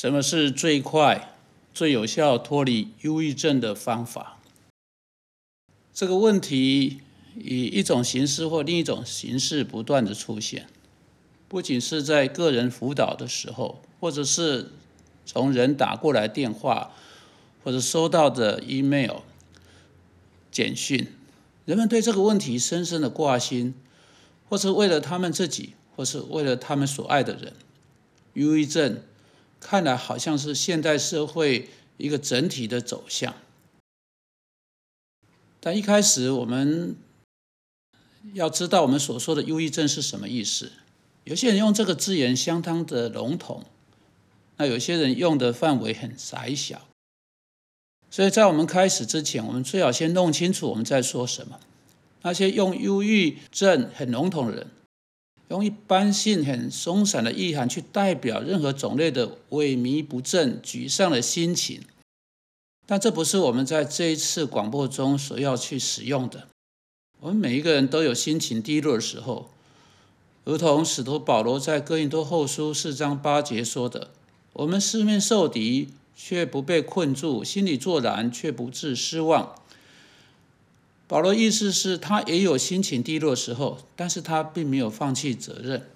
什么是最快、最有效脱离忧郁症的方法？这个问题以一种形式或另一种形式不断的出现，不仅是在个人辅导的时候，或者是从人打过来电话，或者收到的 email、简讯，人们对这个问题深深的挂心，或是为了他们自己，或是为了他们所爱的人，忧郁症。看来好像是现代社会一个整体的走向，但一开始我们要知道我们所说的忧郁症是什么意思。有些人用这个字眼相当的笼统，那有些人用的范围很窄小。所以在我们开始之前，我们最好先弄清楚我们在说什么。那些用忧郁症很笼统的人。用一般性很松散的意涵去代表任何种类的萎靡不振、沮丧的心情，但这不是我们在这一次广播中所要去使用的。我们每一个人都有心情低落的时候，如同使徒保罗在哥林多后书四章八节说的：“我们四面受敌，却不被困住；心里作难，却不致失望。”保罗意思是他也有心情低落时候，但是他并没有放弃责任。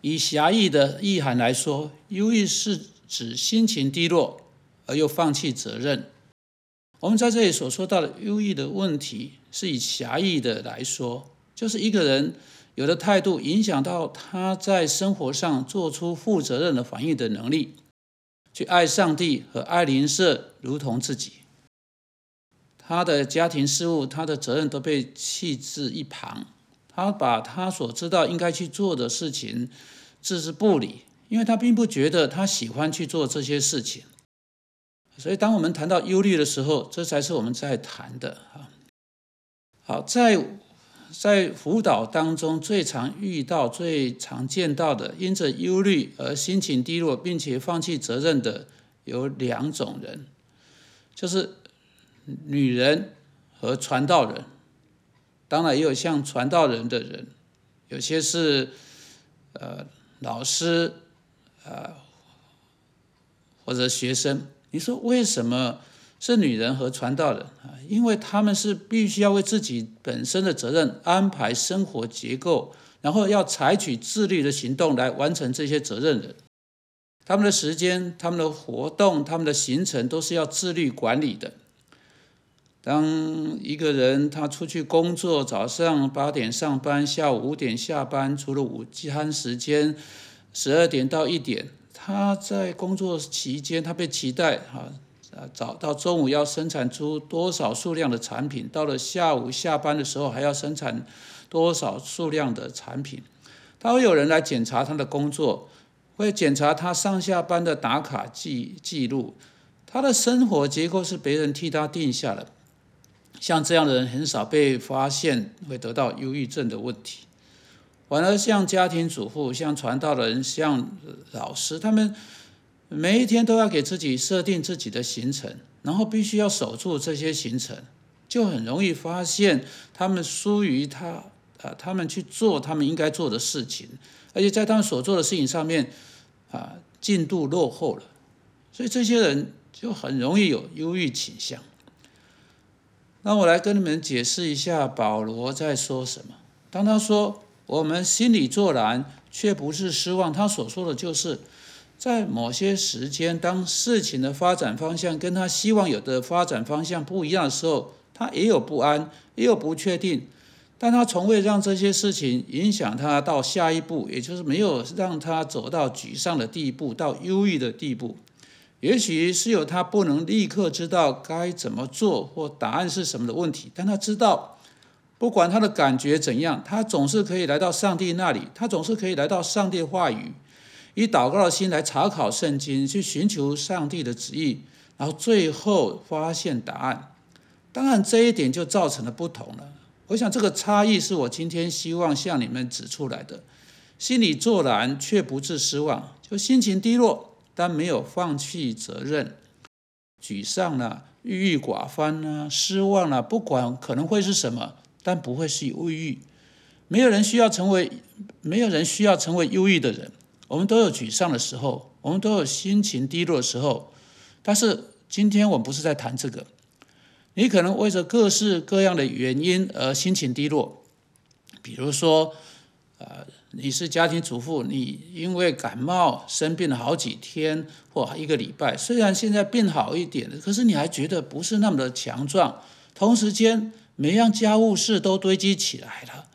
以狭义的意涵来说，忧郁是指心情低落而又放弃责任。我们在这里所说到的忧郁的问题，是以狭义的来说，就是一个人有的态度影响到他在生活上做出负责任的反应的能力，去爱上帝和爱邻舍如同自己。他的家庭事务，他的责任都被弃置一旁，他把他所知道应该去做的事情置之不理，因为他并不觉得他喜欢去做这些事情。所以，当我们谈到忧虑的时候，这才是我们在谈的啊。好，在在辅导当中最常遇到、最常见到的，因着忧虑而心情低落，并且放弃责任的有两种人，就是。女人和传道人，当然也有像传道人的人，有些是呃老师，呃或者学生。你说为什么是女人和传道人啊？因为他们是必须要为自己本身的责任安排生活结构，然后要采取自律的行动来完成这些责任的。他们的时间、他们的活动、他们的行程都是要自律管理的。当一个人他出去工作，早上八点上班，下午五点下班，除了午餐时间十二点到一点，他在工作期间，他被期待哈啊，早到中午要生产出多少数量的产品，到了下午下班的时候还要生产多少数量的产品，他会有人来检查他的工作，会检查他上下班的打卡记记录，他的生活结构是别人替他定下的。像这样的人很少被发现会得到忧郁症的问题，反而像家庭主妇、像传道人、像老师，他们每一天都要给自己设定自己的行程，然后必须要守住这些行程，就很容易发现他们疏于他啊，他们去做他们应该做的事情，而且在他们所做的事情上面啊进度落后了，所以这些人就很容易有忧郁倾向。那我来跟你们解释一下保罗在说什么。当他说“我们心里作难，却不是失望”，他所说的就是在某些时间，当事情的发展方向跟他希望有的发展方向不一样的时候，他也有不安，也有不确定，但他从未让这些事情影响他到下一步，也就是没有让他走到沮丧的地步，到忧郁的地步。也许是有他不能立刻知道该怎么做或答案是什么的问题，但他知道，不管他的感觉怎样，他总是可以来到上帝那里，他总是可以来到上帝话语，以祷告的心来查考圣经，去寻求上帝的旨意，然后最后发现答案。当然，这一点就造成了不同了。我想这个差异是我今天希望向你们指出来的：心里作难却不致失望，就心情低落。但没有放弃责任，沮丧了，郁郁寡欢呢，失望了，不管可能会是什么，但不会是忧郁。没有人需要成为，没有人需要成为忧郁的人。我们都有沮丧的时候，我们都有心情低落的时候。但是今天我们不是在谈这个。你可能为着各式各样的原因而心情低落，比如说，呃，你是家庭主妇，你因为感冒生病了好几天或一个礼拜，虽然现在病好一点了，可是你还觉得不是那么的强壮。同时间，每样家务事都堆积起来了。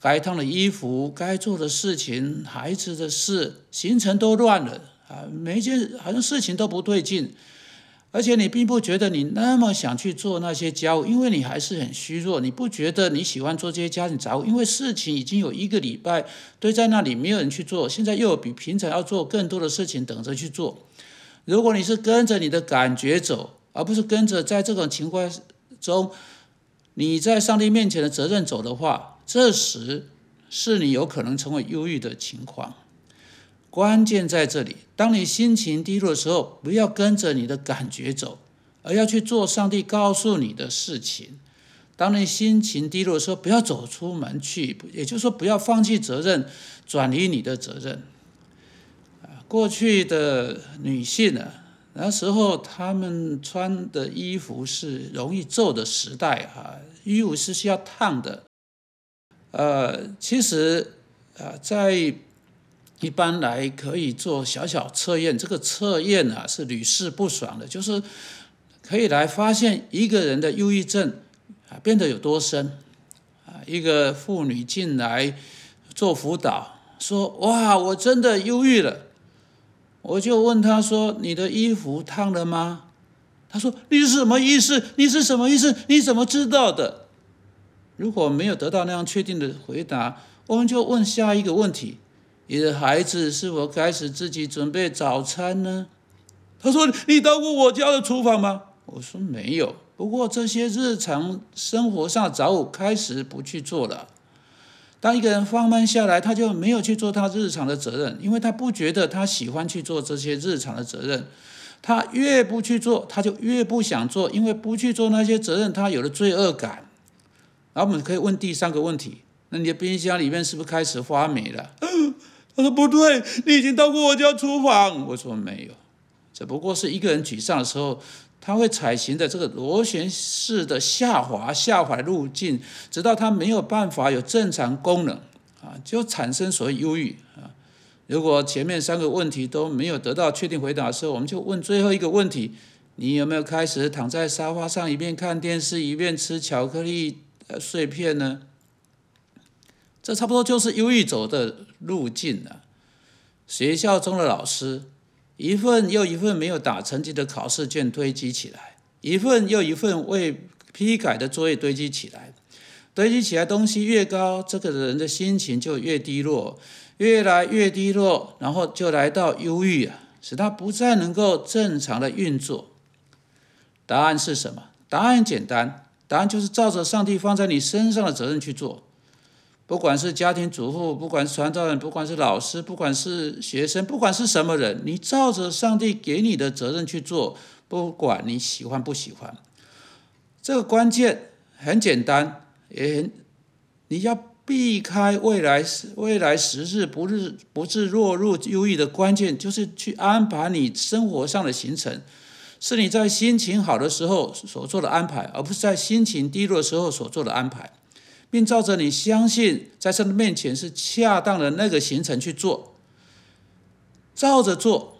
该烫的衣服，该做的事情，孩子的事，行程都乱了啊！每一件好像事情都不对劲，而且你并不觉得你那么想去做那些家务，因为你还是很虚弱。你不觉得你喜欢做这些家庭杂务，因为事情已经有一个礼拜堆在那里，没有人去做，现在又有比平常要做更多的事情等着去做。如果你是跟着你的感觉走，而不是跟着在这种情况中你在上帝面前的责任走的话，这时是你有可能成为忧郁的情况，关键在这里。当你心情低落的时候，不要跟着你的感觉走，而要去做上帝告诉你的事情。当你心情低落的时候，不要走出门去，也就是说，不要放弃责任，转移你的责任。过去的女性呢，那时候她们穿的衣服是容易皱的时代啊，衣服是需要烫的。呃，其实，呃，在一般来可以做小小测验，这个测验啊是屡试不爽的，就是可以来发现一个人的忧郁症啊变得有多深啊。一个妇女进来做辅导，说：“哇，我真的忧郁了。”我就问她说：“你的衣服烫了吗？”她说：“你是什么意思？你是什么意思？你怎么知道的？”如果没有得到那样确定的回答，我们就问下一个问题：你的孩子是否开始自己准备早餐呢？他说：“你到过我家的厨房吗？”我说：“没有。”不过这些日常生活上的杂物开始不去做了。当一个人放慢下来，他就没有去做他日常的责任，因为他不觉得他喜欢去做这些日常的责任。他越不去做，他就越不想做，因为不去做那些责任，他有了罪恶感。然后我们可以问第三个问题：那你的冰箱里面是不是开始发霉了？他说不对，你已经到过我家厨房。我说没有，只不过是一个人沮丧的时候，他会采行的这个螺旋式的下滑下滑路径，直到他没有办法有正常功能啊，就产生所谓忧郁啊。如果前面三个问题都没有得到确定回答的时候，我们就问最后一个问题：你有没有开始躺在沙发上一边看电视一边吃巧克力？碎片呢？这差不多就是忧郁走的路径了。学校中的老师，一份又一份没有打成绩的考试卷堆积起来，一份又一份未批改的作业堆积起来，堆积起来东西越高，这个人的心情就越低落，越来越低落，然后就来到忧郁啊，使他不再能够正常的运作。答案是什么？答案简单。答案就是照着上帝放在你身上的责任去做，不管是家庭主妇，不管是传道人，不管是老师，不管是学生，不管是什么人，你照着上帝给你的责任去做，不管你喜欢不喜欢。这个关键很简单，也很你要避开未来未来时日不日不致落入忧郁的关键，就是去安排你生活上的行程。是你在心情好的时候所做的安排，而不是在心情低落的时候所做的安排，并照着你相信在神的面前是恰当的那个行程去做，照着做，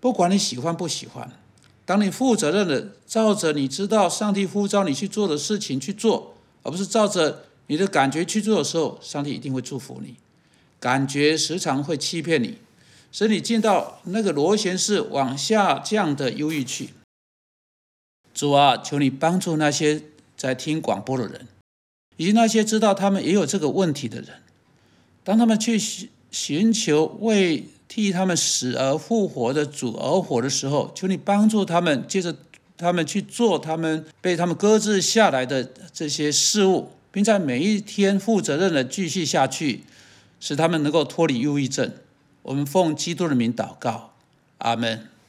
不管你喜欢不喜欢。当你负责任的照着你知道上帝呼召你去做的事情去做，而不是照着你的感觉去做的时候，上帝一定会祝福你。感觉时常会欺骗你，使你进到那个螺旋式往下降的忧郁去。主啊，求你帮助那些在听广播的人，以及那些知道他们也有这个问题的人。当他们去寻寻求为替他们死而复活的主而活的时候，求你帮助他们，接着他们去做他们被他们搁置下来的这些事物，并在每一天负责任的继续下去，使他们能够脱离忧郁症。我们奉基督的名祷告，阿门。